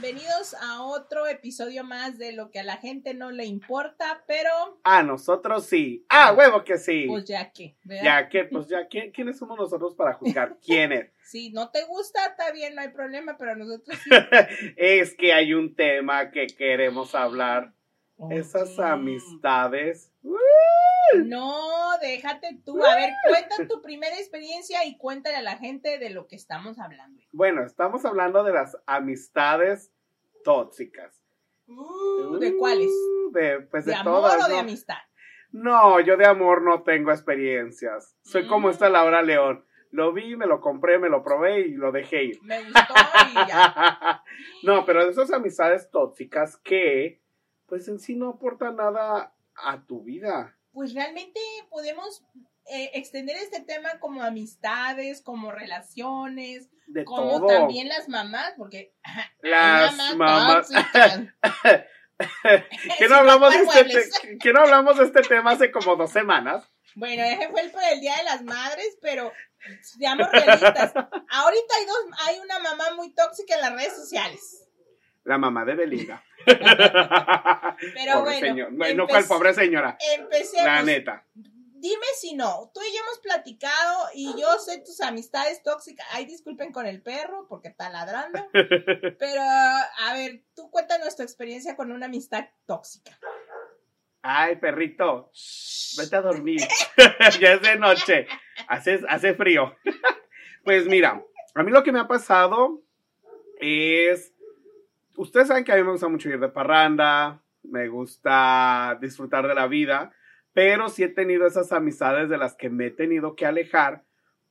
Bienvenidos a otro episodio más de lo que a la gente no le importa, pero A nosotros sí. Ah, huevo que sí. pues ya que, ¿verdad? Ya que, pues ya, ¿quién- ¿quiénes somos nosotros para juzgar? ¿Quiénes? Si no te gusta, está bien, no hay problema, pero nosotros sí. es que hay un tema que queremos hablar. Esas amistades. No, déjate tú. A ver, cuenta tu primera experiencia y cuéntale a la gente de lo que estamos hablando. Bueno, estamos hablando de las amistades tóxicas. Uh, ¿De cuáles? De, pues de, ¿De amor todas. o de ¿no? amistad? No, yo de amor no tengo experiencias. Soy como Mm. esta Laura León. Lo vi, me lo compré, me lo probé y lo dejé ir. Me gustó y ya. no, pero de esas amistades tóxicas que, pues en sí no aportan nada a tu vida. Pues realmente podemos eh, extender este tema como amistades, como relaciones, De como todo. también las mamás, porque Las mamás. tóxicas. ¿Que no, hablamos de este que no hablamos de este tema hace como dos semanas? Bueno, ese fue el por el Día de las Madres, pero seamos realistas. Ahorita hay dos, hay una mamá muy tóxica en las redes sociales. La mamá de Belinda. Pero pobre bueno, señor. No, cual pobre señora. Empecemos. La neta. Dime si no. Tú y yo hemos platicado y yo sé tus amistades tóxicas. Ay, disculpen con el perro porque está ladrando. Pero, a ver, tú cuéntanos tu experiencia con una amistad tóxica. Ay, perrito, vete a dormir. ya es de noche. Hace, hace frío. pues mira, a mí lo que me ha pasado es. Ustedes saben que a mí me gusta mucho ir de parranda, me gusta disfrutar de la vida, pero sí he tenido esas amistades de las que me he tenido que alejar,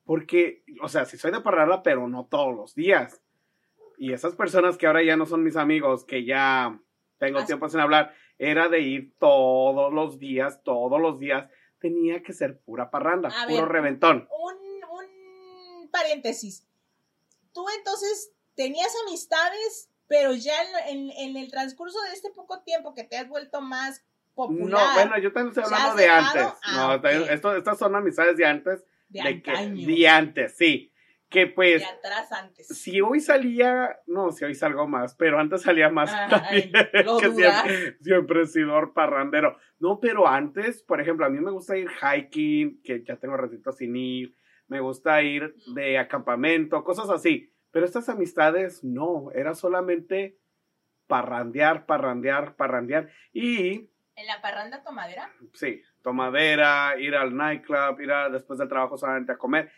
porque, o sea, sí soy de parranda, pero no todos los días. Y esas personas que ahora ya no son mis amigos, que ya tengo tiempo sin hablar, era de ir todos los días, todos los días. Tenía que ser pura parranda, A puro ver. reventón. Un, un paréntesis. Tú entonces tenías amistades, pero ya en, en- el transcurso de este poco tiempo que te has vuelto más popular. No, bueno, yo también estoy ¿Ya hablando de antes. Ah, no, esto- estas son amistades de antes. de, De, que, de antes, sí. Que pues, de atrás antes. si hoy salía, no, si hoy salgo más, pero antes salía más. También, lo que siempre, siempre he sido parrandero. No, pero antes, por ejemplo, a mí me gusta ir hiking, que ya tengo ratito sin ir. Me gusta ir de acampamento, cosas así. Pero estas amistades, no, era solamente parrandear, parrandear, parrandear. Y ¿En la parranda tomadera? sí, tomadera, ir al nightclub, ir a, después del trabajo solamente a comer.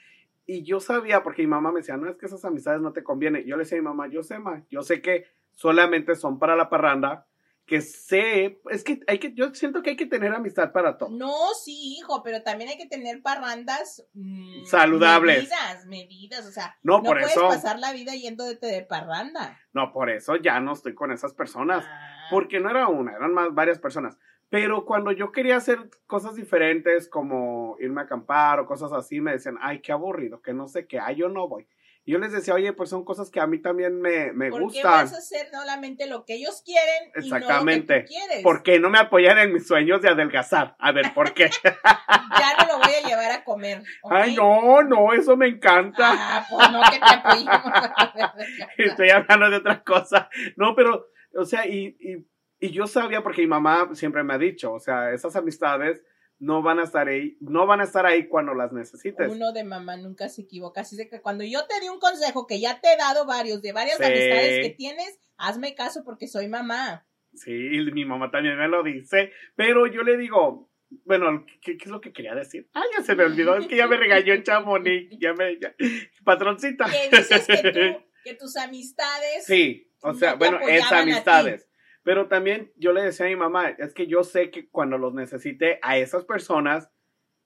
Y yo sabía, porque mi mamá me decía, no, es que esas amistades no te convienen. Yo le decía a mi mamá, yo sé, ma, yo sé que solamente son para la parranda, que sé, es que hay que, yo siento que hay que tener amistad para todo. No, sí, hijo, pero también hay que tener parrandas mm, Saludables. Medidas, medidas, o sea, No, no, por puedes eso. pasar la vida yéndote de parranda. No, por eso ya no estoy con esas personas. Ah. Porque no era una, eran más varias personas. Pero cuando yo quería hacer cosas diferentes, como irme a acampar o cosas así, me decían, ay, qué aburrido, que no sé qué, ay, yo no voy. Y yo les decía, oye, pues son cosas que a mí también me, me ¿Por qué gustan. vas a hacer solamente lo que ellos quieren y no lo que Exactamente. tú quieres? ¿Por qué no me apoyan en mis sueños de adelgazar? A ver, ¿por qué? Ya no lo voy a llevar a comer. Ay, no, no, eso me encanta. Ah, pues no que te apoyemos. Estoy hablando de otra cosa. No, pero, o sea, y, y, y yo sabía, porque mi mamá siempre me ha dicho, o sea, esas amistades no van a estar ahí, no van a estar ahí cuando las necesites. Uno de mamá nunca se equivoca. Así que cuando yo te di un consejo que ya te he dado varios de varias Sí. amistades que tienes, hazme caso porque soy mamá. Sí, y mi mamá también me lo dice, pero yo le digo, bueno, ¿qué, qué es lo que quería decir? Ay, ya se me olvidó, es que ya me regañó el Chamonix, ya me, ya- patroncita. Que dices que, tú, que tus amistades. Sí, o sea, no bueno, es amistades. Pero también yo le decía a mi mamá, es que yo sé que cuando los necesite a esas personas,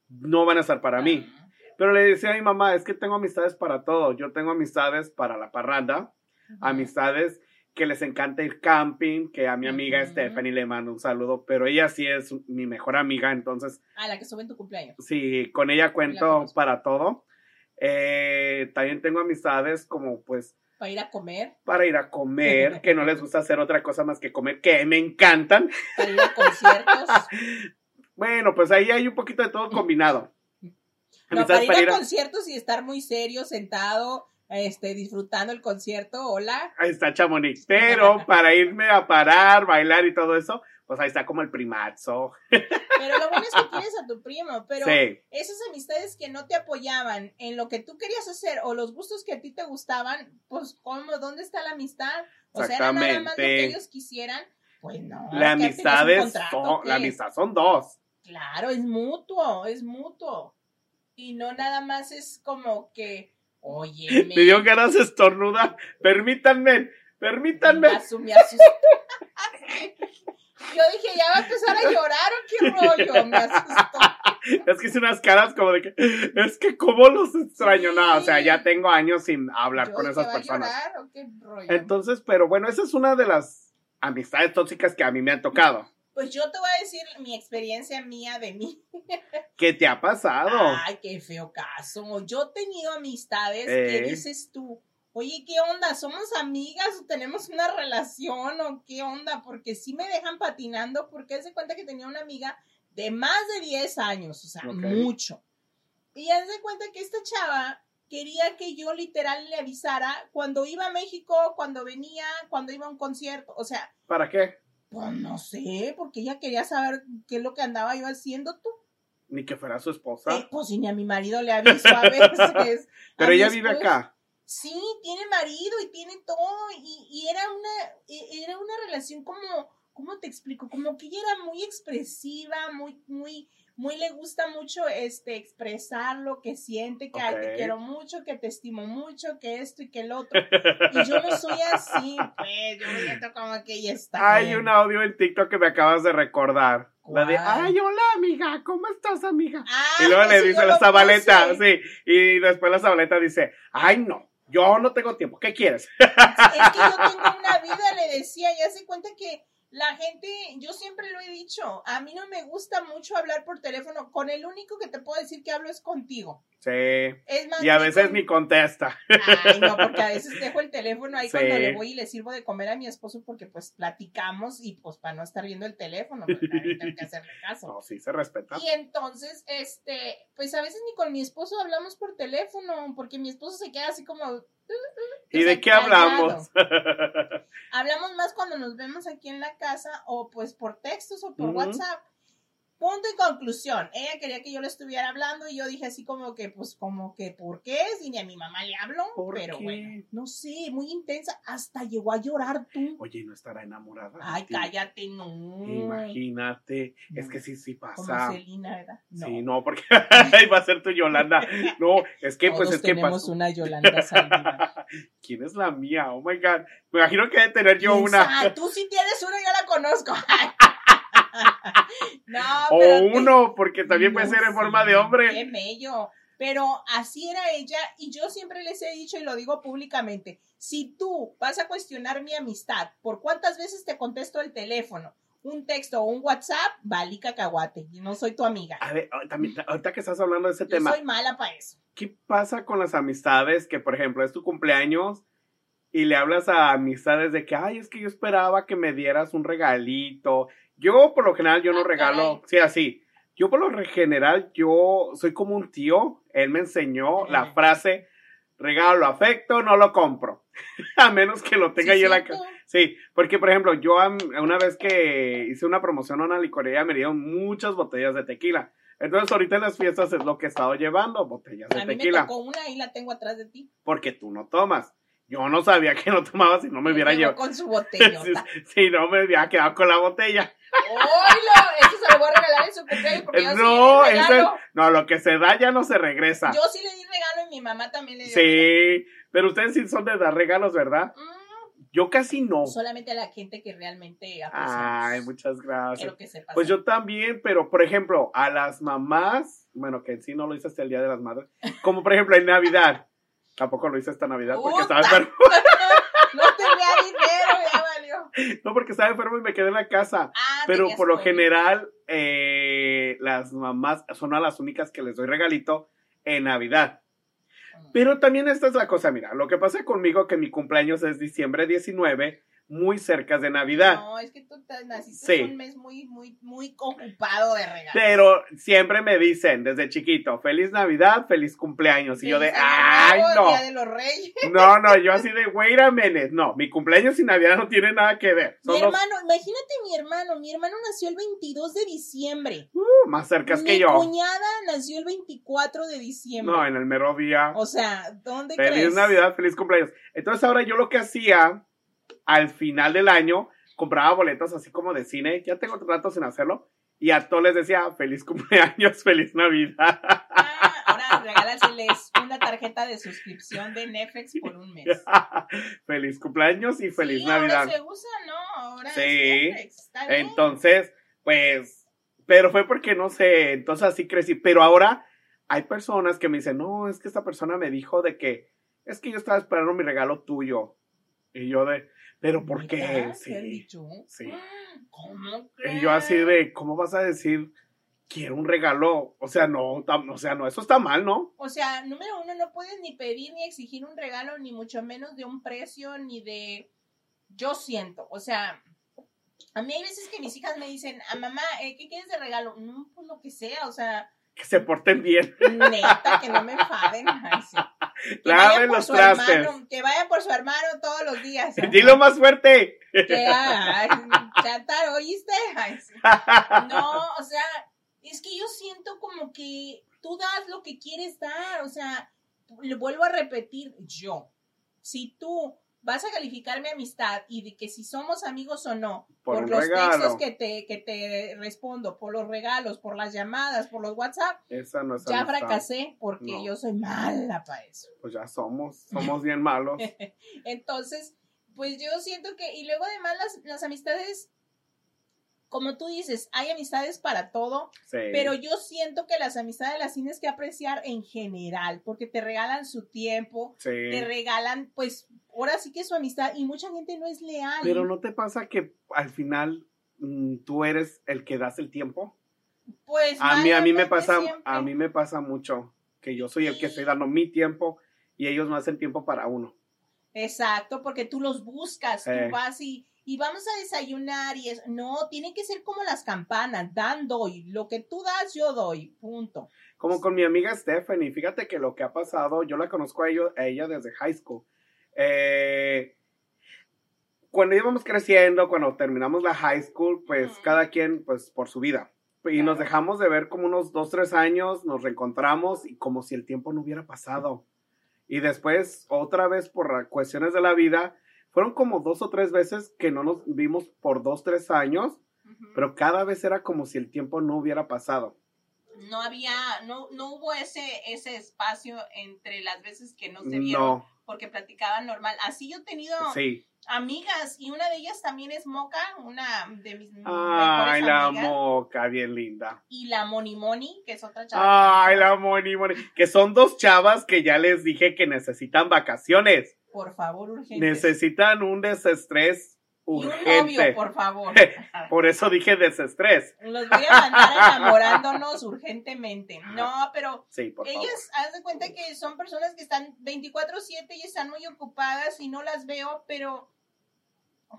no van a estar para mí. Ah. Pero le decía a mi mamá, es que tengo amistades para todo. Yo tengo amistades para la parranda, amistades que les encanta ir camping, que a mi amiga. Stephanie le mando un saludo, pero ella sí es mi mejor amiga, entonces A la que sube en tu cumpleaños. sí, con ella La cuento para todo. Eh, también tengo amistades como pues Para ir a comer, para ir a comer, que no les gusta hacer otra cosa más que comer, que me encantan. para ir a conciertos. Bueno, pues ahí hay un poquito de todo combinado. No, para ir a a- conciertos y estar muy serio, sentado, este, disfrutando el concierto. Hola. Ahí está Chamonix. Pero para irme a parar, bailar y todo eso, pues ahí está como el primazo. Pero lo bueno es que tienes a tu primo, pero Sí, esas amistades que no te apoyaban en lo que tú querías hacer o los gustos que a ti te gustaban, pues ¿cómo? ¿Dónde está la amistad? O sea, era nada más lo que ellos quisieran. Pues no. la ¿qué amistad es contrato, son- la amistad son dos. Claro, es mutuo, es mutuo. Y no nada más es como que, oye, Me dio ganas de estornudar. Permítanme, permítanme. Me asu- me asustó. Yo dije, ya va a empezar a llorar o qué rollo, me asustó. Es que hice unas caras como de que, es que cómo los extraño. Sí. No, o sea, ya tengo años sin hablar Yo con esas ¿va a personas. llorar o qué rollo? Entonces, pero bueno, esa es una de las amistades tóxicas que a mí me han tocado. Pues yo te voy a decir mi experiencia mía de mí. ¿Qué te ha pasado? Ay, qué feo caso. Yo he tenido amistades Eh. que dices tú, oye, ¿qué onda? ¿Somos amigas o tenemos una relación o qué onda? Porque sí me dejan patinando porque se cuenta que tenía una amiga de más de 10 años, o sea, mucho. Y haz de cuenta que esta chava quería que yo literal le avisara cuando iba a México, cuando venía, cuando iba a un concierto, o sea, ¿Para qué? pues no sé, porque ella quería saber qué es lo que andaba yo haciendo tú. Ni que fuera su esposa. Eh, pues si ni a mi marido le aviso a veces. pero A ella vive acá. Sí, tiene marido y tiene todo. Y, y era una, e- era una relación como, ¿cómo te explico? Como que ella era muy expresiva, muy, muy, muy le gusta mucho este expresar lo que siente, que "Ay, te quiero mucho, que te estimo mucho, que esto y que el otro. Y yo no soy así, pues, yo me siento como que ella está. Hay bien. un audio en TikTok que me acabas de recordar. La de, ay, hola amiga, ¿cómo estás amiga? Ah, Y luego le dice la Zabaleta, sí. Y después la Zabaleta dice, ay no, yo no tengo tiempo, ¿qué quieres? es que yo tengo una vida, le decía, ya se cuenta que la gente, yo siempre lo he dicho, a mí no me gusta mucho hablar por teléfono, con el único que te puedo decir que hablo es contigo. Sí. Es más, Y a veces con- ni contesta. Ay, no, porque a veces dejo el teléfono ahí Sí. cuando le voy y le sirvo de comer a mi esposo porque pues platicamos y pues para no estar viendo el teléfono, pues tengo que hacerle caso. No, sí se respeta. Y entonces, este, pues a veces ni con mi esposo hablamos por teléfono, porque mi esposo se queda así como, ¿Y de qué hablamos? Hablamos más cuando nos vemos aquí en la casa o pues por textos o por. WhatsApp. Punto y conclusión. Ella quería que yo le estuviera hablando y yo dije así como que, pues como que, ¿por qué? Si ni a mi mamá le hablo. ¿Por pero qué? bueno, no sé, muy intensa. Hasta llegó a llorar tú. Oye, ¿no estará enamorada? Ay, cállate, no. Imagínate. Es que sí, sí Como pasa. Celina, ¿verdad? No. Sí, no, porque ahí va a ser tu Yolanda. No, es que pues es que tenemos una Yolanda Saldívar. ¿Quién es la mía? Oh my god. Me imagino que debe tener yo una. Ah, tú sí tienes una, yo la conozco. no, O pero te- uno, porque también puede ser en sí, forma de hombre. Qué bello. Pero así era ella y yo siempre les he dicho y lo digo públicamente, si tú vas a cuestionar mi amistad, ¿por cuántas veces te contesto el teléfono? Un texto o un WhatsApp, vale cacahuate, y no soy tu amiga. A ver, ah, también, ahorita que estás hablando de ese Yo tema, soy mala para eso. ¿qué pasa con las amistades que, por ejemplo, es tu cumpleaños y le hablas a amistades de que, ay, es que yo esperaba que me dieras un regalito? Yo, por lo general, yo no regalo, sí, así. Yo, por lo general, yo soy como un tío. Él me enseñó la frase, regalo afecto, no lo compro. a menos que lo tenga ¿Sí yo en la casa. Sí, porque por ejemplo, yo una vez que hice una promoción a una licorería me dieron muchas botellas de tequila. Entonces ahorita en las fiestas es lo que he estado llevando, botellas de A mí me tequila. tocó una y la tengo atrás de ti. Porque tú no tomas. Yo no sabía que no tomabas si no me hubiera llevado. con su Si, botellota. si no me hubiera quedado con la botella. ¡Oilo! Eso se lo voy a regalar en su cumpleaños porque yo No, sí le di eso regalo. no, lo que se da ya no se regresa. Yo sí le di regalo y mi mamá también le dio regalo. Sí, pero ustedes sí son de dar regalos, ¿verdad? Mm, Yo casi no. solamente a la gente que realmente aprecia. Ay, muchas gracias. Que. Pues yo también, pero por ejemplo, a las mamás, bueno, que sí no lo hice hasta el Día de las Madres, como por ejemplo en Navidad. Tampoco lo hice esta Navidad porque estaba enfermo. No porque estaba enfermo y me quedé en la casa. Ah, Pero por lo general, eh, las mamás son a las únicas que les doy regalito en Navidad. Pero también esta es la cosa, mira, lo que pasa conmigo que mi cumpleaños es diciembre 19, muy cerca de Navidad. No, es que tú te naciste Sí. un mes muy, muy, muy ocupado de regalos. Pero siempre me dicen desde chiquito, feliz Navidad, feliz cumpleaños. Y yo de, ay, no. Día de los Reyes. No, no, yo así de, wait a minute. No, mi cumpleaños y Navidad no tiene nada que ver. Mi los hermano, imagínate mi hermano. Mi hermano nació el 22 de diciembre. uh, más cercas mi que yo. cuñada nació el 24 de diciembre. No, en el mero día. O sea, ¿dónde Feliz crees? Navidad, feliz cumpleaños. Entonces ahora yo lo que hacía al final del año, compraba boletos así como de cine, ya tengo rato sin hacerlo, y a todos les decía feliz cumpleaños, feliz Navidad. Ah, ahora regálaseles una tarjeta de suscripción de Netflix por un mes. feliz cumpleaños y feliz sí, Navidad. Ahora se usa, ¿no? Ahora Sí. es Netflix. Está bien. Entonces, pues, pero fue porque no sé, entonces así crecí. Pero ahora hay personas que me dicen, no, es que esta persona me dijo de que, es que yo estaba esperando mi regalo tuyo. Y yo de, pero ¿por qué? ¿Neta? ¿Te han Sí. sí. ¿Cómo Y yo así crees? de, ¿cómo vas a decir, quiero un regalo? O sea, no, tam- o sea, no, eso está mal, ¿no? O sea, número uno, no puedes ni pedir ni exigir un regalo, ni mucho menos de un precio, ni de... Yo siento, o sea, a mí hay veces que mis hijas me dicen, a mamá, eh, ¿qué quieres de regalo? No, pues lo que sea, o sea, Que se porten bien. neta, que no me enfaden. Ay, sí. Que Laven los trastes. hermano, que vayan por su hermano todos los días. Dilo más fuerte. Que, ay, chatar, ¿oíste? Ay, sí. No, o sea, es que yo siento como que tú das lo que quieres dar, o sea, le vuelvo a repetir, yo, si tú vas a calificar mi amistad y de que si somos amigos o no, Por los regalo. textos que te, que te respondo, por los regalos, por las llamadas, por los WhatsApp, Esa no es ya amistad. fracasé porque No. yo soy mala para eso. Pues ya somos, somos bien malos. Entonces, pues yo siento que, y luego además las, las amistades, como tú dices, hay amistades para todo, Sí. pero yo siento que las amistades las tienes que apreciar en general, porque te regalan su tiempo, sí. te regalan, pues, ahora sí que su amistad, y mucha gente no es leal. Pero no te pasa que al final mm, tú eres el que das el tiempo. Pues A mí, a mí me pasa, siempre. a mí me pasa mucho que yo soy el que estoy dando mi tiempo y ellos no hacen tiempo para uno. Exacto, porque tú los buscas, Eh. tú vas y, y vamos a desayunar y es, no, tiene que ser como las campanas, dan, doy, lo que tú das, yo doy, punto. Como con mi amiga Stephanie, fíjate que lo que ha pasado, yo la conozco a, ello- a ella desde high school. Eh, cuando íbamos creciendo, cuando terminamos la high school, pues Ujú. cada quien, pues por su vida. Y nos Claro. dejamos de ver como unos dos, tres años, nos reencontramos y como si el tiempo no hubiera pasado. Y después, otra vez por cuestiones de la vida, fueron como dos o tres veces que no nos vimos por dos, tres años, pero cada vez era como si el tiempo no hubiera pasado. no había, no, no hubo ese, ese espacio entre las veces que no se vieron, No, porque platicaban normal. Así yo he tenido sí. amigas, y una de ellas también es Moca, una de mis Ay, la amigas, moca, bien linda. y la Moni Moni, que es otra chava. Ay, la moni, moni. Que son dos chavas que ya les dije que necesitan vacaciones. Por favor, urgente. Necesitan un desestrés Y un urgente. novio, por favor. Por eso dije desestrés. Los voy a mandar enamorándonos urgentemente. No, pero Sí, por favor. ellas, haz de cuenta que son personas que están 24/7 y están muy ocupadas y no las veo, pero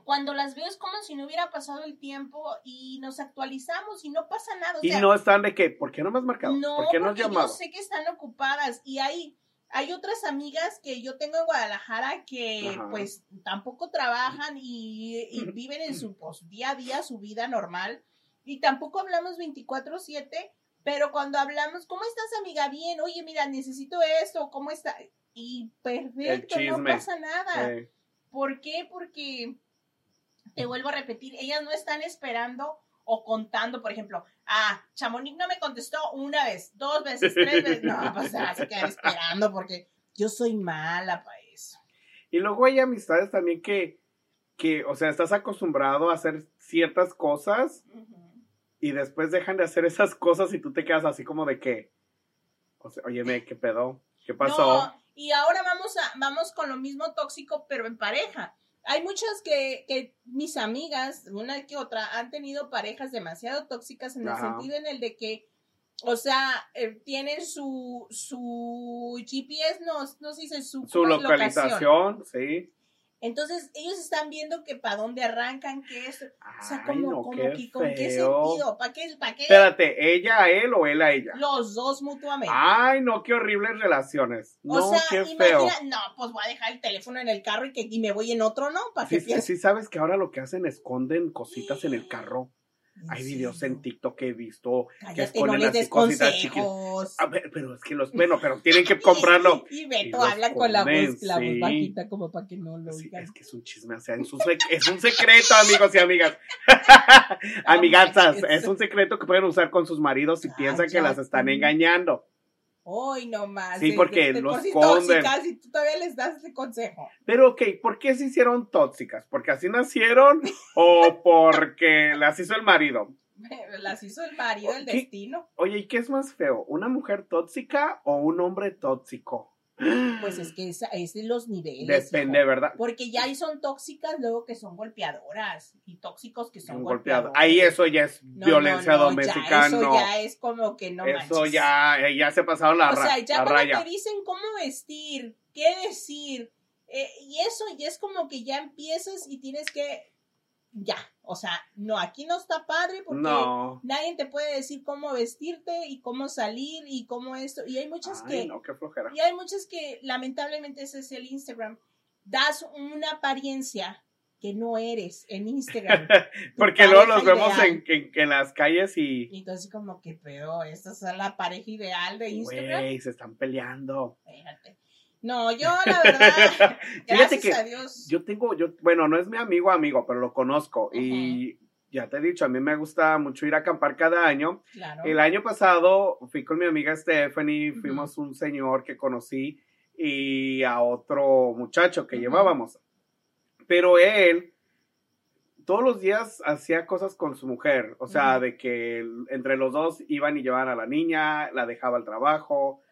cuando las veo es como si no hubiera pasado el tiempo y nos actualizamos y no pasa nada. O Y no están de que, ¿por qué no me has marcado? no, ¿Por qué no has llamado? yo sé que están ocupadas y hay, hay otras amigas que yo tengo en Guadalajara que Ajá. pues tampoco trabajan y, y viven en su pues, día a día, su vida normal y tampoco hablamos 24/7, pero cuando hablamos, ¿cómo estás amiga? Bien, oye, mira, necesito esto, ¿cómo está? Y perfecto, no pasa nada. ¿Por qué? Porque, te vuelvo a repetir, ellas no están esperando o contando, por ejemplo, ah, Chamonix no me contestó una vez, dos veces, tres veces. No, pues se quedar esperando porque yo soy mala para eso. Y luego hay amistades también que, que, o sea, estás acostumbrado a hacer ciertas cosas y después dejan de hacer esas cosas y tú te quedas así como de que, o sea, óyeme, ¿qué pedo? ¿Qué pasó? No, y ahora vamos a, vamos con lo mismo tóxico, pero en pareja. Hay muchas que, que mis amigas, una que otra, han tenido parejas demasiado tóxicas en el sentido en el de que, o sea, eh, tienen su, su GPS, no, no se dice su, Su localización, sí. Entonces, ellos están viendo que para dónde arrancan, que es, o sea, como, no, como qué que, ¿con qué sentido? ¿Para qué? ¿Para qué? Espérate, ¿ella a él o él a ella? Los dos mutuamente. Ay, no, qué horribles relaciones. o No, sea, qué feo. no, pues voy a dejar el teléfono en el carro y, que, y me voy en otro, ¿no? Para que Sí, piense. sí, sabes que ahora lo que hacen esconden cositas en el carro. Hay videos en? TikTok que he visto que Cállate, no así cositas chiquitas. consejos. A ver, pero es que los, bueno, pero tienen que comprarlo. Y Beto habla con la voz, la voz bajita como para que no lo Sí, oigan. es que es un chisme, o sea, es un, es un secreto, amigos y amigas. Amigazas, manches. es un secreto que pueden usar con sus maridos si piensan que las están engañando. Hoy no más. Sí, porque los por esconden. tóxicas y tú todavía les das ese consejo. Pero, ok, ¿por qué se hicieron tóxicas? ¿Porque así nacieron o porque las hizo el marido? Las hizo el marido, el ¿Qué? destino. Oye, ¿y qué es más feo? ¿Una mujer tóxica o un hombre tóxico? Pues es que es de los niveles. Depende, hijo. ¿verdad? Porque ya ahí son tóxicas, luego que son golpeadoras. Y tóxicos que son Un golpeado. golpeadores. Ahí eso ya es No, violencia no, no, doméstica, ya, eso ya es como que no eso manches. ya, eh, ya se pasaron la, O ra- sea, ya cuando raya. te dicen cómo vestir, qué decir, eh, y eso ya es como que ya empiezas y tienes que, ya, o sea, no, aquí no está padre porque No. nadie te puede decir cómo vestirte y cómo salir y cómo esto, y hay muchas Ay, que, no, qué flojera. y hay muchas que lamentablemente ese es el Instagram, das una apariencia que no eres en Instagram. Porque luego los vemos en, en- en las calles y, Y entonces como que, pero esta es la pareja ideal de Instagram. güey, se están peleando. Fíjate. No, yo la verdad, gracias que a Dios. Yo tengo, yo, bueno, no es mi amigo amigo, pero lo conozco. Y ya te he dicho, a mí me gusta mucho ir a acampar cada año. claro. El año pasado fui con mi amiga Stephanie, Ujú. fuimos un señor que conocí y a otro muchacho que llevábamos. Pero él todos los días hacía cosas con su mujer, o sea, de que entre los dos iban y llevaban a la niña, la dejaba al trabajo,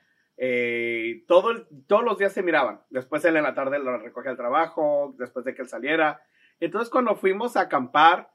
eh, todo el- todos los días se miraban. Después él en la tarde lo recogía al trabajo, después de que él saliera. Entonces cuando fuimos a acampar,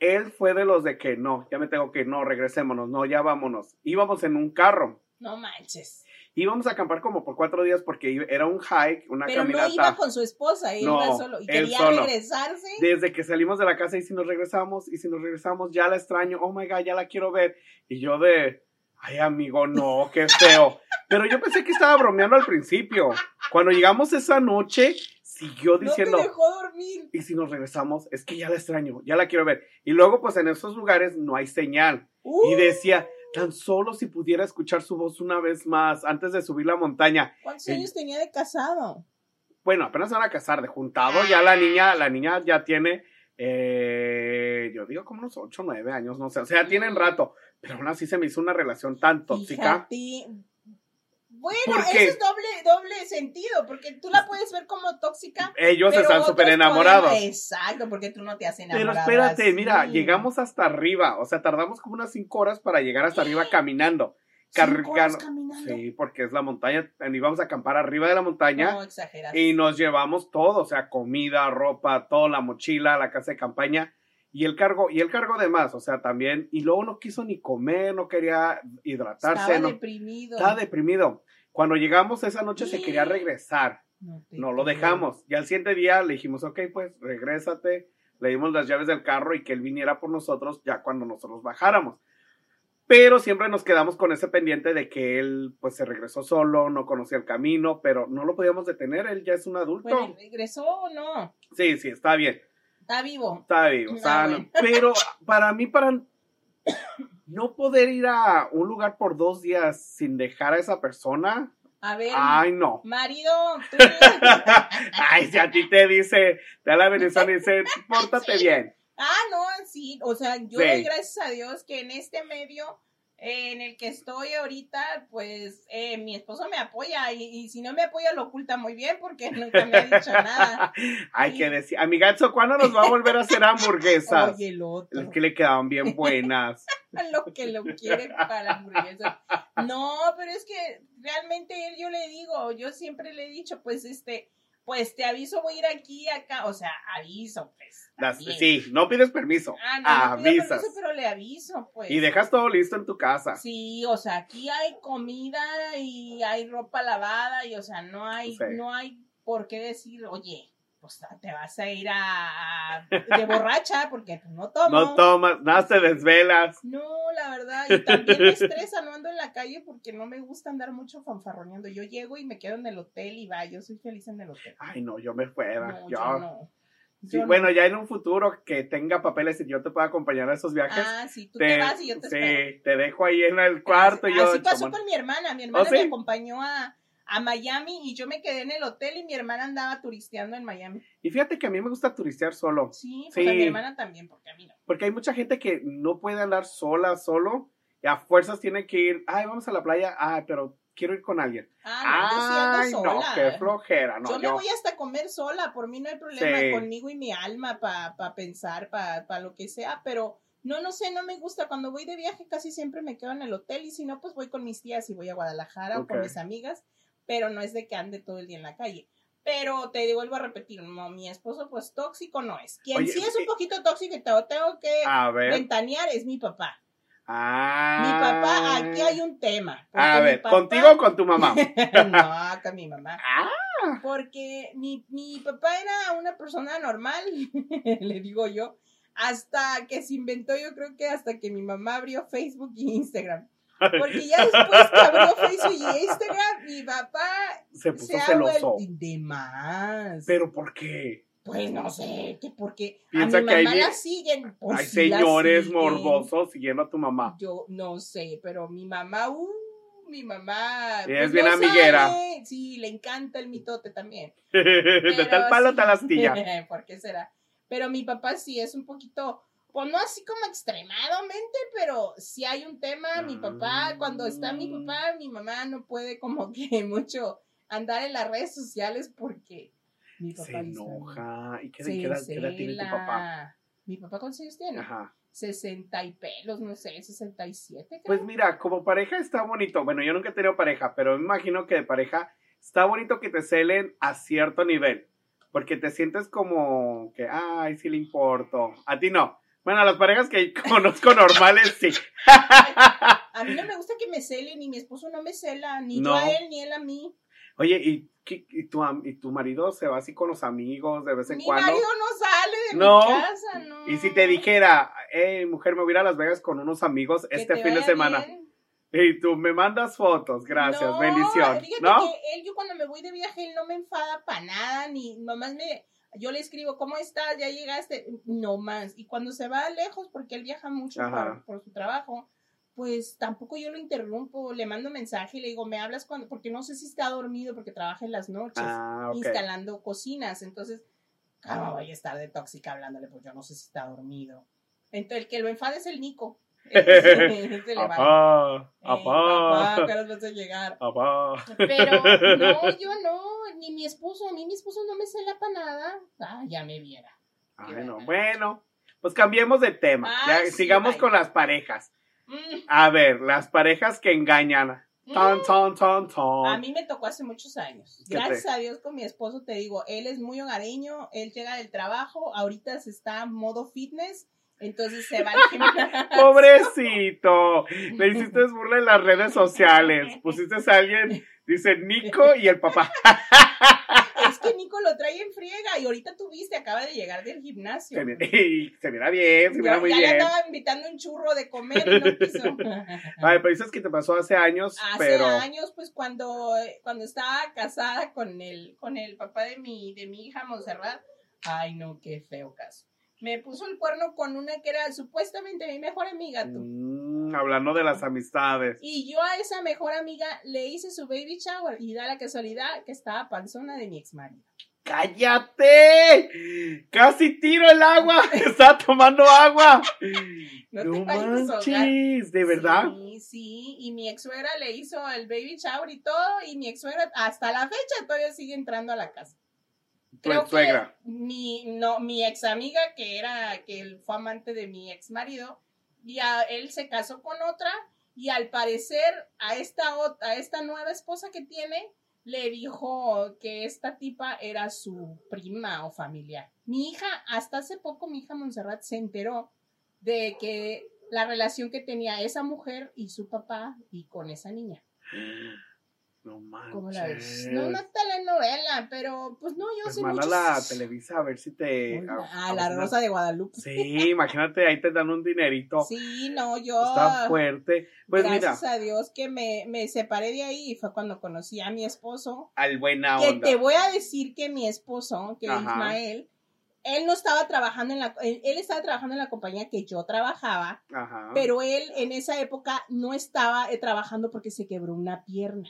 él fue de los de que no, ya me tengo que ir, no, regresémonos, no, ya vámonos. Íbamos en un carro. No manches. Íbamos a acampar como por cuatro días porque era un hike, una Pero caminata. no iba con su esposa, él No, iba solo. Y quería solo. regresarse. Desde que salimos de la casa y si nos regresamos, y si nos regresamos, ya la extraño, oh my god, ya la quiero ver. Y yo de, ay amigo, no, qué feo. Pero yo pensé que estaba bromeando al principio. Cuando llegamos esa noche, siguió no te diciendo, dejó dormir. y si nos regresamos, es que ya la extraño, ya la quiero ver. Y luego, pues en esos lugares no hay señal. Uh, Y decía, tan solo si pudiera escuchar su voz una vez más antes de subir la montaña. ¿Cuántos eh, años tenía de casado? Bueno, apenas van a casar de juntado, ya la niña, la niña ya tiene, eh, yo digo como unos 8 o 9 años, no sé, o sea, tienen rato, pero aún así se me hizo una relación tan tóxica. Fíjate. Bueno, eso es doble, doble sentido, porque tú la puedes ver como tóxica. Ellos pero están súper pueden- enamorados. Exacto, porque tú no te has Pero enamorado. espérate, mira, llegamos hasta arriba, o sea, tardamos como unas 5 horas para llegar hasta arriba caminando. Cinco horas caminando. Sí, porque es la montaña, íbamos a acampar arriba de la montaña. No, exageras. Y nos llevamos todo, o sea, comida, ropa, toda la mochila, la casa de campaña y el cargo, y el cargo de más, o sea, también, y luego no quiso ni comer, no quería hidratarse, Estaba no, deprimido. estaba deprimido. Cuando llegamos esa noche se quería regresar, No, no lo dejamos. Y al siguiente día le dijimos, ok, pues regrésate, le dimos las llaves del carro y que él viniera por nosotros ya cuando nosotros bajáramos. Pero siempre nos quedamos con ese pendiente de que él pues se regresó solo, no conocía el camino, pero no lo podíamos detener, él ya es un adulto. Bueno, ¿regresó o no? Sí, sí, está bien. Está vivo. Está vivo, Ah, sano. bueno. Pero para mí, para no poder ir a un lugar por dos días sin dejar a esa persona, A ver, ay, no. marido, tú. Ay, si a ti te dice, te da la bendición y dice, pórtate bien. ah, no, sí. O sea, yo Sí. doy gracias a Dios que en este medio en el que estoy ahorita, pues eh, mi esposo me apoya y, y si no me apoya lo oculta muy bien porque nunca me ha dicho nada. Hay que decir, amigazo, ¿cuándo nos va a volver a hacer hamburguesas? Oye, el otro. Es que le quedaban bien buenas. lo que lo quiere para la hamburguesa. No, pero es que realmente él, yo le digo, yo siempre le he dicho, pues este, pues te aviso, voy a ir aquí, acá, o sea, aviso, pues. Las- sí, no pides permiso. Ah, no, no avisas. permiso, pero le aviso, pues. Y dejas todo listo en tu casa. Sí, o sea, aquí hay comida y hay ropa lavada y, o sea, no hay, Sí. no hay por qué decir, oye, pues te vas a ir a, a- de borracha porque no tomo. No tomas, nada, te desvelas. No, la verdad, y también me estresa, no ando en la calle porque no me gusta andar mucho fanfarroneando. Yo llego y me quedo en el hotel y va, yo soy feliz en el hotel. Ay, no, yo me fuera. No, yo, yo no. Sí, no. bueno, ya en un futuro que tenga papeles y yo te pueda acompañar a esos viajes. Ah, sí, tú te, vas y yo te sí, espero. te dejo ahí en el cuarto y así, yo. así pasó chamón. con mi hermana. Mi hermana ¿Oh, me sí? acompañó a, a Miami y yo me quedé en el hotel y mi hermana andaba turisteando en Miami. Y fíjate que a mí me gusta turistear solo. Sí, pues a Sí. mi hermana también, porque a mí no. Porque hay mucha gente que no puede andar sola, solo. Y a fuerzas tiene que ir. Ay, vamos a la playa. Ay, pero quiero ir con alguien. Ah, no, Ay, ando no, sola. qué flojera. No, yo yo. me voy hasta a comer sola, por mí no hay problema Sí. conmigo y mi alma para pensar, para lo que sea, pero no, no sé, no me gusta. Cuando voy de viaje casi siempre me quedo en el hotel y si no, pues voy con mis tías y voy a Guadalajara o con mis amigas, pero no es de que ande todo el día en la calle. Pero te vuelvo a repetir, no, mi esposo pues tóxico no es. Quien Oye, sí es un poquito tóxico y te tengo que A ver. ventanear es mi papá. Ah. Mi papá, aquí hay un tema. A ver, papá- ¿contigo o con tu mamá? no, con mi mamá. ah. Porque mi, mi papá era una persona normal, le digo yo, hasta que se inventó, yo creo que hasta que mi mamá abrió Facebook y Instagram. Porque ya después que abrió Facebook y Instagram, mi papá Se puso se celoso. de más. ¿Pero por qué? Pues no sé, que porque Piensa a mi que hay mamá vie- la siguen. pues Hay sí señores siguen. morbosos siguiendo a tu mamá. Yo no sé, pero mi mamá, uh, mi mamá. Es bien amiguera. sabe. Sí, le encanta el mitote también. de tal palo, sí. tal astilla. ¿Por qué será? Pero mi papá sí es un poquito, pues no así como extremadamente, pero si hay un tema, mi papá, cuando está mi papá, mi mamá no puede como que mucho andar en las redes sociales porque mi papá Se enoja. ¿Y qué, se qué edad, qué edad tiene tu papá? Mi papá, ¿cuántos años tiene? Ajá. 60 y pelos, no sé, 67 creo. Pues mira, como pareja está bonito. Bueno, yo nunca he tenido pareja, pero me imagino que de pareja está bonito que te celen a cierto nivel. Porque te sientes como que, ay, sí le importo. A ti no. Bueno, a las parejas que conozco normales, sí. A mí no me gusta que me celen, ni mi esposo no me cela, ni No. yo a él, ni él a mí. Oye, ¿y, qué- y, tu, am- ¿y tu marido se va así con los amigos de vez en Mi cuando? marido no sale de No. mi casa, no. Y si te dijera, hey, mujer, me voy a ir a Las Vegas con unos amigos Que este te fin de semana. bien. Y tú me mandas fotos, gracias, No, bendición. Fíjate ¿No? que él, yo cuando me voy de viaje, él no me enfada para nada, ni nomás me. Yo le escribo, ¿cómo estás? ¿Ya llegaste? No más. Y cuando se va lejos, porque él viaja mucho por, por su trabajo, pues tampoco yo lo interrumpo, le mando mensaje y le digo, ¿me hablas cuando? Porque no sé si está dormido porque trabaja en las noches, Ah, instalando cocinas. Entonces, ¿cómo voy a estar de tóxica hablándole? Pues yo no sé si está dormido. Entonces, el que lo enfada es el Nico. Ese le. Apá, Eh, papá, ¿a qué horas vas a llegar? apá. Pero no, yo no, ni mi esposo, a mí mi esposo no me cela para nada. Ah, ya me viera. Ay, Qué no. buena. Bueno, pues cambiemos de tema. Ay, Ya, sí, sigamos bye. con las parejas. Mm, A ver, las parejas que engañan. Ton, mm. ton, ton, ton. A mí me tocó hace muchos años. ¿Qué Gracias te- a Dios con mi esposo, te digo, él es muy hogareño, él llega del trabajo, ahorita se está en modo fitness, entonces se va al gimnasio. Pobrecito. Le hiciste burla en las redes sociales. Pusiste a alguien, dice Nico y el papá. Es que Nico lo trae en friega y ahorita tú viste, acaba de llegar del gimnasio. Se mira, y se mira bien, se mira muy ya le bien. andaba invitando un churro de comer y no quiso. Ay, pero dices que te pasó hace años, Hace pero. años, pues cuando, cuando estaba casada con el, con el papá de mi, de mi hija Montserrat, ay no, qué feo caso. Me puso el cuerno con una que era supuestamente mi mejor amiga, tú. Mm, hablando de las amistades. Y yo a esa mejor amiga le hice su baby shower y da la casualidad que estaba panzona de mi ex marido. ¡Cállate! ¡Casi tiro el agua! ¡Está tomando agua! No No, te manches, ¿de verdad? Sí, sí, y mi ex suegra le hizo el baby shower y todo, y mi ex suegra hasta la fecha todavía sigue entrando a la casa. Creo que mi no mi ex amiga que era que él fue amante de mi ex marido ya él se casó con otra y al parecer a esta a esta nueva esposa que tiene le dijo que esta tipa era su prima o familiar. Mi hija, hasta hace poco mi hija Montserrat se enteró de que la relación que tenía esa mujer y su papá y con esa niña. No manches. ¿Cómo la ves? No una telenovela, pero pues no, yo Pues manda muchos- la Televisa a ver si te. Ah, la Rosa de Guadalupe. Sí, imagínate, ahí te dan un dinerito. Sí, no, yo. Está fuerte. Pues gracias mira, a Dios que me, me separé de ahí y fue cuando conocí a mi esposo. al buena Que onda. te voy a decir que mi esposo, que Ajá. Ismael, él no estaba trabajando en la, él, él estaba trabajando en la compañía que yo trabajaba, Ajá. pero él en esa época no estaba eh, trabajando porque se quebró una pierna.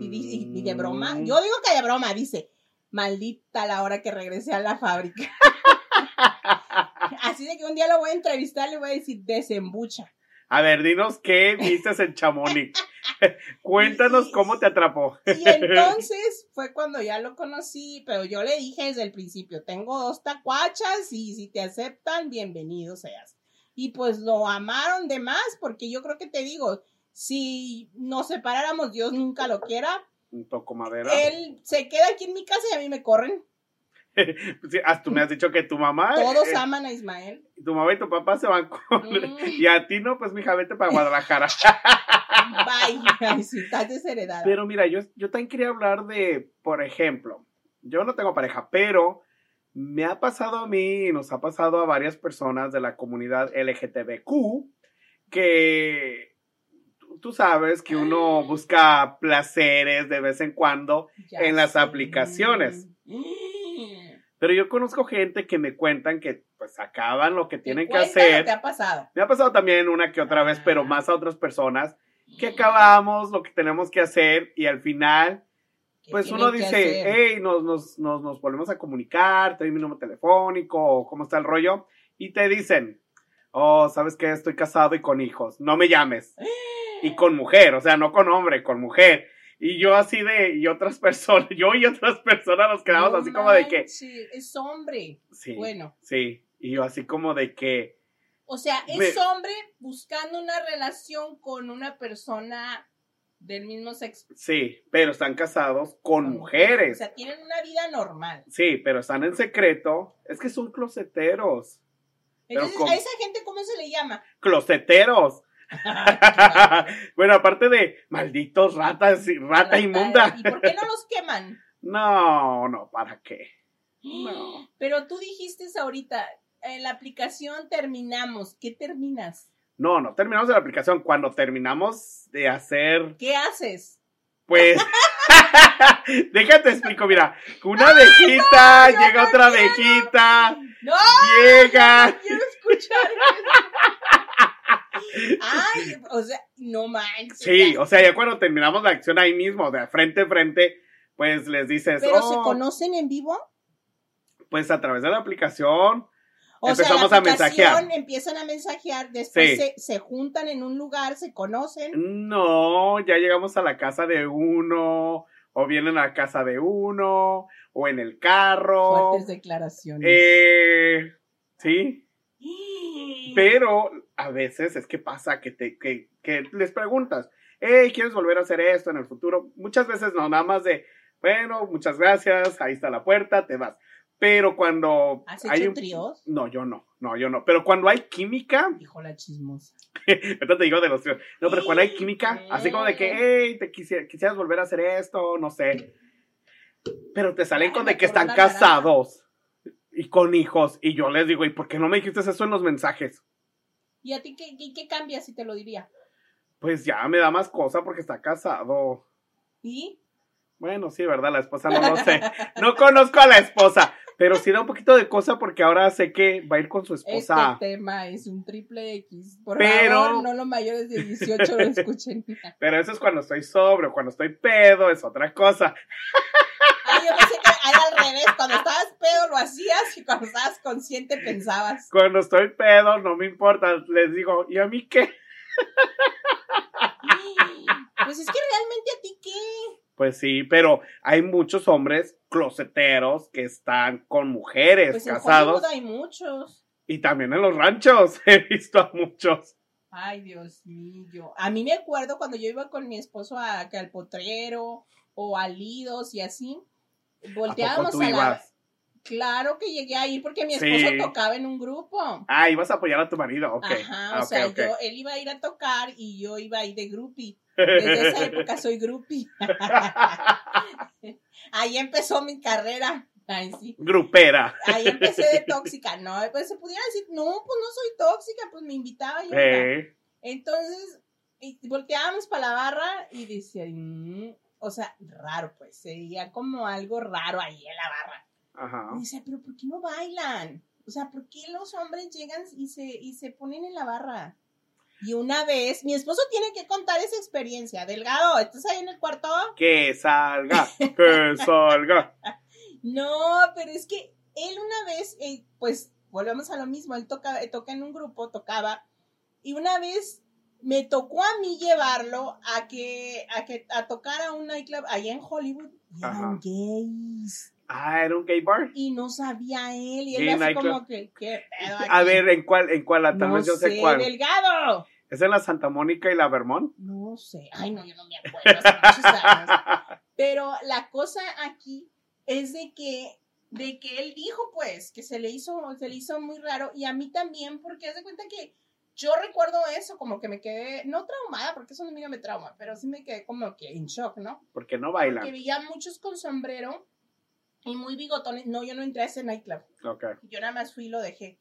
Y, di- y- y de broma, Mm. yo digo que de broma, dice, maldita la hora que regresé a la fábrica. Así de que un día lo voy a entrevistar y le voy a decir, desembucha. A ver, dinos qué viste en Chamonix. Cuéntanos cómo te atrapó. Y entonces fue cuando ya lo conocí, pero yo le dije desde el principio, tengo dos tacuachas y si te aceptan, bienvenido seas. Y pues lo amaron de más, porque yo creo que te digo, si nos separáramos, Dios nunca lo quiera, Un toco madera. él se queda aquí en mi casa y a mí me corren. Sí, hasta tú me has dicho que tu mamá. Todos eh, aman a Ismael. tu mamá y tu papá se van con. Mm. Y a ti no, pues mija, vete para Guadalajara. Bye. Ay, sí, estás desheredada. Pero mira, yo, yo también quería hablar de, por ejemplo, yo no tengo pareja, pero me ha pasado a mí y nos ha pasado a varias personas de la comunidad LGTBQ que tú- sabes que uno busca placeres de vez en cuando, Ya en las sé. aplicaciones. pero yo conozco gente que me cuentan que pues acaban lo que tienen que hacer. que ha pasado? Me ha pasado también una que otra vez, Ah. pero más a otras personas, que acabamos lo que tenemos que hacer y al final ¿Qué pues uno dice, hey, nos, nos, nos, nos volvemos a comunicar, te doy mi número telefónico, o cómo está el rollo, y te dicen, oh, ¿sabes qué? Estoy casado y con hijos, no me llames. Y con mujer, o sea, no con hombre, con mujer. Y yo así de, y otras personas, yo y otras personas nos quedamos No así como de que, Es hombre. sí, Bueno. sí, y yo así como de que, O sea, es Me- hombre buscando una relación con una persona del mismo sexo. sí, pero están casados con O mujeres. sea, tienen una vida normal. Sí, pero están en secreto, es que son closeteros. Entonces, ¿cómo? ¿a esa gente cómo se le llama? Closeteros. bueno, aparte de malditos ratas y rata inmunda. ¿Y por qué no los queman? No, no, ¿para qué? No. Pero tú dijiste ahorita, en la aplicación terminamos. ¿Qué terminas? No, no terminamos de la aplicación. Cuando terminamos de hacer, ¿Qué haces? pues. Déjate explico, mira. Una abejita, no, llega otra abejita, ¡No! llega. Quiero escuchar. Ay, o sea, no manches. Sí, ya. o sea, ya cuando terminamos la acción ahí mismo, de frente a frente, pues les dices, Pero se "Oh, conocen en vivo. pues a través de la aplicación. O Empezamos sea, a la aplicación mensajear. empiezan a mensajear, después Sí. se, se juntan en un lugar, se conocen. No, ya llegamos a la casa de uno, o vienen a la casa de uno, o en el carro. Fuertes declaraciones. Eh, sí, pero a veces es que pasa que, te, que, que les preguntas, hey, ¿quieres volver a hacer esto en el futuro? Muchas veces no, nada más de, bueno, muchas gracias, ahí está la puerta, te vas. Pero cuando ¿Has hay hecho un- tríos? No, yo no, no, yo no. Pero cuando hay química, Dijo la chismosa. ahorita te digo de los tríos. No, pero cuando hay química, así como de que, hey, te quisi- quisieras volver a hacer esto, no sé. Pero te salen Ay, con de que están casados y con hijos. Y yo les digo, ¿y por qué no me dijiste eso en los mensajes? ¿Y a ti qué, qué, qué cambia si te lo diría? Pues ya me da más cosa porque está casado. ¿Y? Bueno, sí, ¿verdad? La esposa no lo sé. No conozco a la esposa, pero sí da un poquito de cosa porque ahora sé que va a ir con su esposa. Este tema es un triple X. Por Pero- favor, no los mayores de 18 lo escuchen. Pero eso es cuando estoy sobrio, cuando estoy pedo, es otra cosa. Yo pensé que era al revés. Cuando estabas pedo lo hacías y cuando estabas consciente pensabas. Cuando estoy pedo, no me importa, les digo, ¿y a mí qué? Pues es que realmente a ti qué. Pues sí, pero hay muchos hombres closeteros que están con mujeres Pues en casados Hollywood hay muchos. y también en los ranchos he visto a muchos. Ay, Dios mío. A mí me acuerdo cuando yo iba con mi esposo a, que al potrero o a Lidos y así, ¿A poco volteábamos tú a la... Claro que llegué a ir porque mi esposo Sí. tocaba en un grupo. Ah, ibas a apoyar a tu marido, ok. Ajá, Ah, o ok, sea, ok. yo, él iba a ir a tocar y yo iba a ir de groupie. Desde esa época soy groupie. Ahí empezó mi carrera. Ay, sí. Grupera. Ahí empecé de tóxica. No, pues se pudiera decir, no, pues no soy tóxica, pues me invitaba yo. Eh, Entonces, volteábamos para la barra y decía, "Mm", o sea, raro, pues, se veía como algo raro ahí en la barra. ajá. Y decía, pero ¿por qué no bailan? O sea, ¿por qué los hombres llegan y se, y se ponen en la barra? Y una vez, mi esposo tiene que contar esa experiencia. Delgado, ¿estás ahí en el cuarto? Que salga, que salga. No, pero es que él una vez, eh, pues volvemos a lo mismo, él toca, eh, toca en un grupo, tocaba, y una vez me tocó a mí llevarlo a que, a que, a tocar a un nightclub allá en Hollywood, y eran gays, Ah, era un gay bar. y no sabía él, y él Gay así como que, ¿qué pedo A ver, ¿en cuál? ¿En cuál? Tal no vez yo sé, sé, cuál. delgado. ¿Es en la Santa Mónica y la Vermont? No sé, ay no, yo no me acuerdo, hace muchos años. Pero la cosa aquí es de que, de que él dijo, pues, que se le hizo, se le hizo muy raro, y a mí también, porque haz de cuenta que yo recuerdo eso, como que me quedé, no traumada, porque eso no me trauma, pero sí me quedé como que en shock, ¿no? Porque no Que bailan. veía muchos con sombrero y muy bigotones. No, yo no entré a ese nightclub. Ok. Yo nada más fui y lo dejé.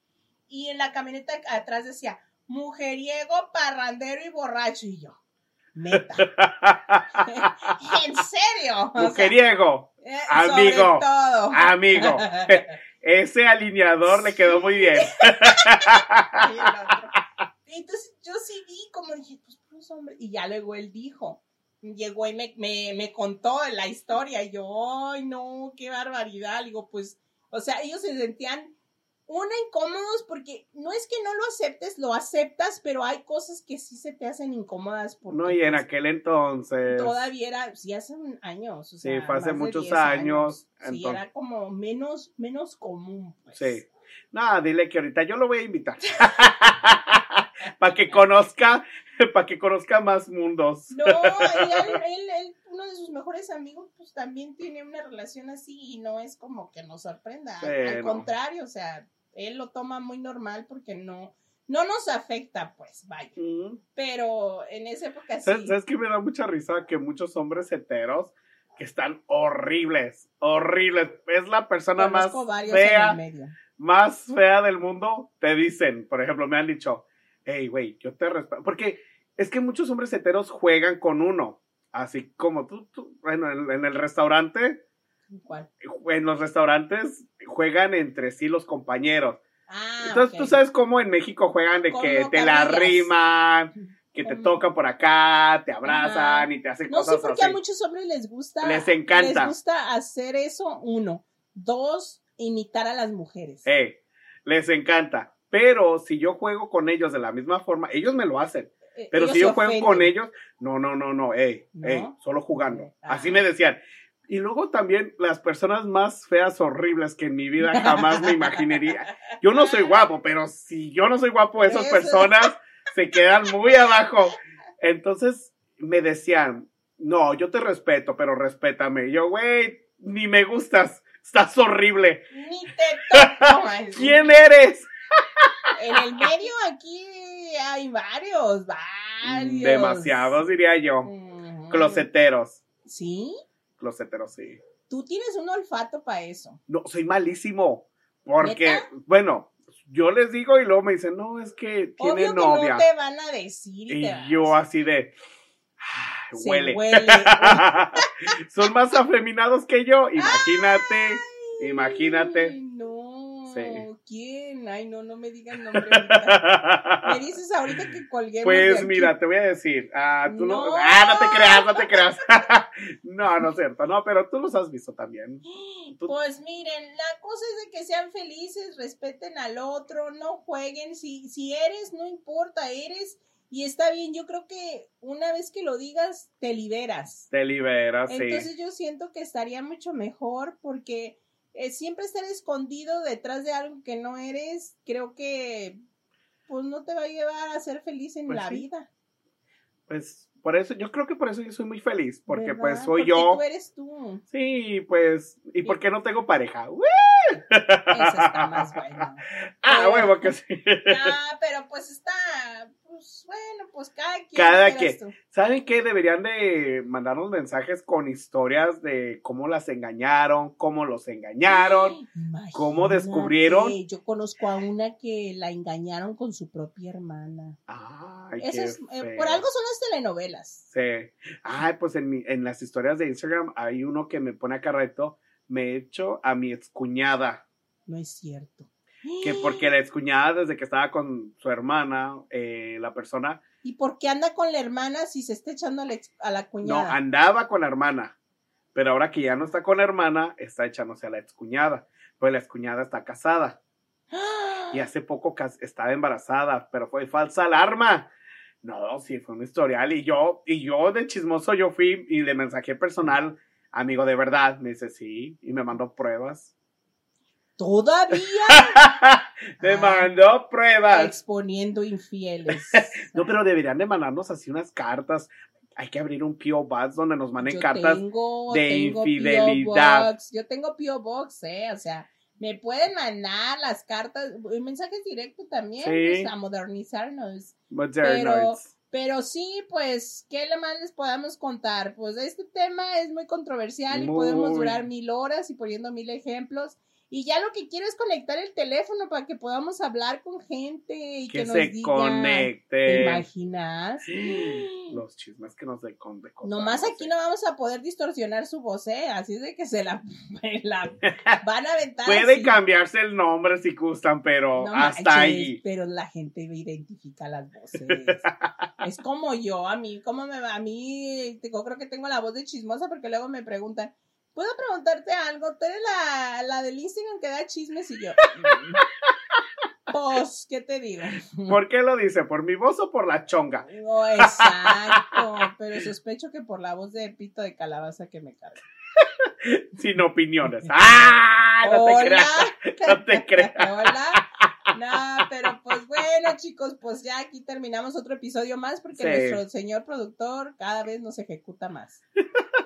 Y en la camioneta atrás decía, mujeriego, parrandero y borracho. Y yo, neta. ¿En serio? O sea, Mujeriego, eh, amigo, todo. amigo. Ese alineador le quedó muy bien. Entonces yo sí vi como dije, pues puros hombres. Y ya luego él dijo, llegó y me, me, me contó la historia. Y yo, ay no, qué barbaridad. Digo, pues, o sea, ellos se sentían una incómodos porque no es que no lo aceptes, lo aceptas, pero hay cosas que sí se te hacen incómodas. Porque, No, y en pues, aquel entonces. Todavía era, sí, hace un- años. o Sí, sea, fue hace muchos 10 años, Sí, era como menos, menos común. Pues. Sí. No, dile que ahorita yo lo voy a invitar. para que conozca, para que conozca más mundos. No, él, él- él, uno de sus mejores amigos, pues también tiene una relación así y no es como que nos sorprenda. Al contrario, o sea, él lo toma muy normal porque no, no nos afecta, pues, vaya. Pero en esa época sí. ¿Sabes, qué me da mucha risa? Que muchos hombres heteros que están horribles, horribles. Es la persona más Conozco el fea, más fea del mundo. Te dicen, por ejemplo, me han dicho, hey, güey, yo te respeto. Porque es que muchos hombres heteros juegan con uno. Así como tú, tú bueno, en, en el restaurante, ¿Cuál? en los restaurantes juegan entre sí los compañeros. Ah, Entonces, tú sabes cómo en México juegan de que te la riman, que te tocan por acá, te abrazan y te hacen No sé cosas por qué así. a muchos hombres les gusta. Les encanta. Les gusta hacer eso, uno. Dos, imitar a las mujeres. Ey, les encanta. Pero si yo juego con ellos de la misma forma, ellos me lo hacen. Eh, Pero ellos si yo juego con ellos, no, no, no, no, ey, ¿No? ey, solo jugando. Ok. Así Ah. me decían. Y luego también las personas más feas, horribles que en mi vida jamás me imaginaría. Yo no soy guapo, pero si yo no soy guapo, esas Eso. personas se quedan muy abajo. Entonces me decían, no, yo te respeto, pero respétame. Y yo, güey, ni me gustas, estás horrible. Ni te toco. ¿Quién eres? En el medio aquí hay varios, varios. Demasiados, diría yo. Closeteros. ¿Sí? Closeteros, sí. Tú tienes un olfato para eso. No, soy malísimo. Porque, ¿Neta? bueno, yo les digo y luego me dicen, no, es que tiene Obvio novia. que no te van a decir. Y, yo así de, "Ay, Se huele. huele. Son más afeminados que yo, imagínate, imagínate. Ay, no. Sí. ¿Quién? Ay, no, no me digan nombre. ahorita. Me dices ahorita que de Pues aquí. mira, te voy a decir, ah, tú no, ah, no te creas, no te creas. no, no es cierto, no, pero tú los has visto también. tú- Pues miren, la cosa es de que sean felices, respeten al otro, no jueguen. Si, si eres, no importa, eres. Y está bien, yo creo que una vez que lo digas, te liberas. Te liberas, sí. Entonces yo siento que estaría mucho mejor porque eh, siempre estar escondido detrás de algo que no eres, creo que pues no te va a llevar a ser feliz en Pues la sí. vida. Pues Por eso, yo creo que por eso yo soy muy feliz, porque ¿Verdad? pues soy Porque yo. tú eres tú. Sí, pues, ¿y por qué no tengo pareja? ¡Uy! Eso está más bueno. Ah, huevo que sí. Ah, pero pues está, pues bueno, pues cada quien. Cada quien. tú. ¿Saben qué? Deberían de mandarnos mensajes con historias de cómo las engañaron, cómo los engañaron. ¿Cómo descubrieron? Yo conozco a una que la engañaron con su propia hermana. Ay, Eso qué es, eh, por algo son las telenovelas. Sí. Ay, pues en, mi- en las historias de Instagram hay uno que me pone acá reto. Me he hecho a mi excuñada. No es cierto. Que porque la excuñada, desde que estaba con su hermana, eh, la persona ¿Y por qué anda con la hermana si se está echando a la, a la no cuñada? andaba con la hermana. Pero ahora que ya no está con la hermana, está echándose a la excuñada. Pues la excuñada está casada. ¡Ah! Y hace poco estaba embarazada, pero fue falsa alarma. No, sí, fue un historial. Y yo, y yo de chismoso, yo fui y le mensajé personal, amigo de verdad. Me dice sí, y me mandó pruebas. Todavía me Ah. mandó pruebas. exponiendo infieles. No, pero deberían de mandarnos así unas cartas. Hay que abrir un P.O. Box donde nos manden Yo cartas. tengo, de tengo infidelidad. Box. Yo tengo P.O. Box, eh, o sea, me pueden mandar las cartas, mensajes directos también, Sí. pues, a modernizarnos. Pero-. Pero sí, pues, ¿qué le más les podamos contar? Pues este tema es muy controversial y podemos durar mil horas y poniendo mil ejemplos. Y ya lo que quiero es conectar el teléfono para que podamos hablar con gente y que, Que nos se digan. ¿Te conecte. imaginas? Los chismes que nos de Nomás aquí no vamos a poder distorsionar su voz, ¿eh? Así es de que se la, la van a aventar. Puede así. cambiarse el nombre si gustan, pero No hasta manches, ahí. Pero la gente identifica las voces. es como yo, a mí, ¿cómo me va? A mí, tengo- creo que tengo la voz de chismosa porque luego me preguntan, ¿puedo preguntarte algo? Tú eres la, la del Instagram que da chismes y yo. Pues, ¿qué te digo? ¿Por qué lo dice? ¿Por mi voz o por la chonga? No, exacto, pero sospecho que por la voz de pito de calabaza que me carga. Sin opiniones. ¡Ah! No te creas. No te creas. Hola. No, pero pues bueno, chicos, pues ya aquí terminamos otro episodio más porque Sí. nuestro señor productor cada vez nos ejecuta más.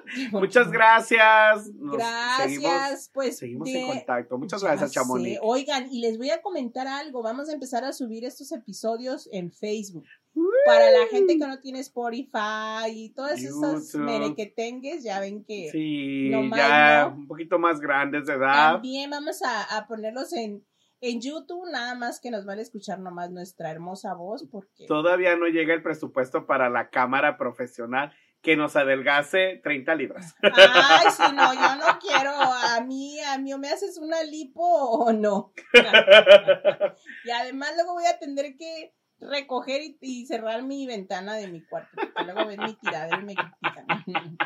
Muchas gracias. Nos Gracias, Seguimos, pues. seguimos de- en contacto. Muchas gracias. Chamonix. Oigan, y les voy a comentar algo. Vamos a empezar a subir estos episodios en Facebook. Para la gente que no tiene Spotify y todas esas merequetengues, ya ven que Sí, Nomás ya no. un poquito más grandes de edad. También vamos a, a ponerlos en, en YouTube, nada más que nos van a escuchar nomás nuestra hermosa voz, porque Todavía no llega el presupuesto para la cámara profesional que nos adelgace 30 libras. ay, si no, yo no quiero, a mí, a mí o me haces una lipo o no. Y además luego voy a tener que recoger y, y cerrar mi ventana de mi cuarto, porque luego ven mi tiradero y me critican.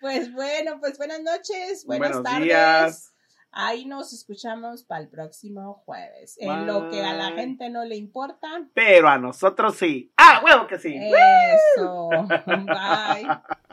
Pues bueno, pues buenas noches, buenas Buenos tardes. días. Ahí nos escuchamos para el próximo jueves. En lo que a la gente no le importa. Pero a nosotros sí. ¡Ah, huevo que sí! Eso. Bye.